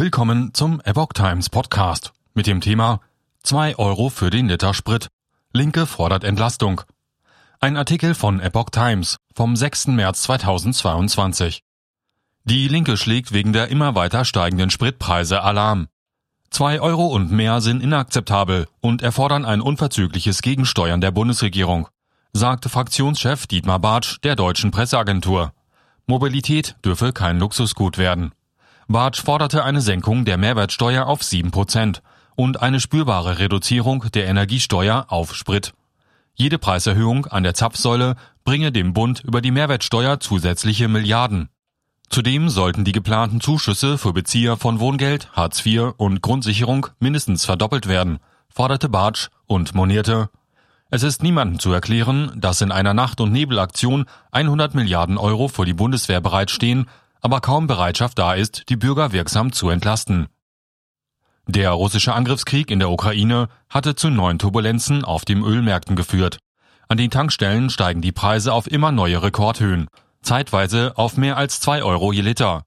Willkommen zum Epoch Times Podcast mit dem Thema 2 Euro für den Liter Sprit. Linke fordert Entlastung. Ein Artikel von Epoch Times vom 6. März 2022. Die Linke schlägt wegen der immer weiter steigenden Spritpreise Alarm. 2 Euro und mehr sind inakzeptabel und erfordern ein unverzügliches Gegensteuern der Bundesregierung, sagte Fraktionschef Dietmar Bartsch der deutschen Presseagentur. Mobilität dürfe kein Luxusgut werden. Bartsch forderte eine Senkung der Mehrwertsteuer auf 7 Prozent und eine spürbare Reduzierung der Energiesteuer auf Sprit. Jede Preiserhöhung an der Zapfsäule bringe dem Bund über die Mehrwertsteuer zusätzliche Milliarden. Zudem sollten die geplanten Zuschüsse für Bezieher von Wohngeld, Hartz IV und Grundsicherung mindestens verdoppelt werden, forderte Bartsch und monierte, es ist niemandem zu erklären, dass in einer Nacht- und Nebelaktion 100 Milliarden Euro für die Bundeswehr bereitstehen, aber kaum Bereitschaft da ist, die Bürger wirksam zu entlasten. Der russische Angriffskrieg in der Ukraine hatte zu neuen Turbulenzen auf den Ölmärkten geführt. An den Tankstellen steigen die Preise auf immer neue Rekordhöhen, zeitweise auf mehr als zwei Euro je Liter.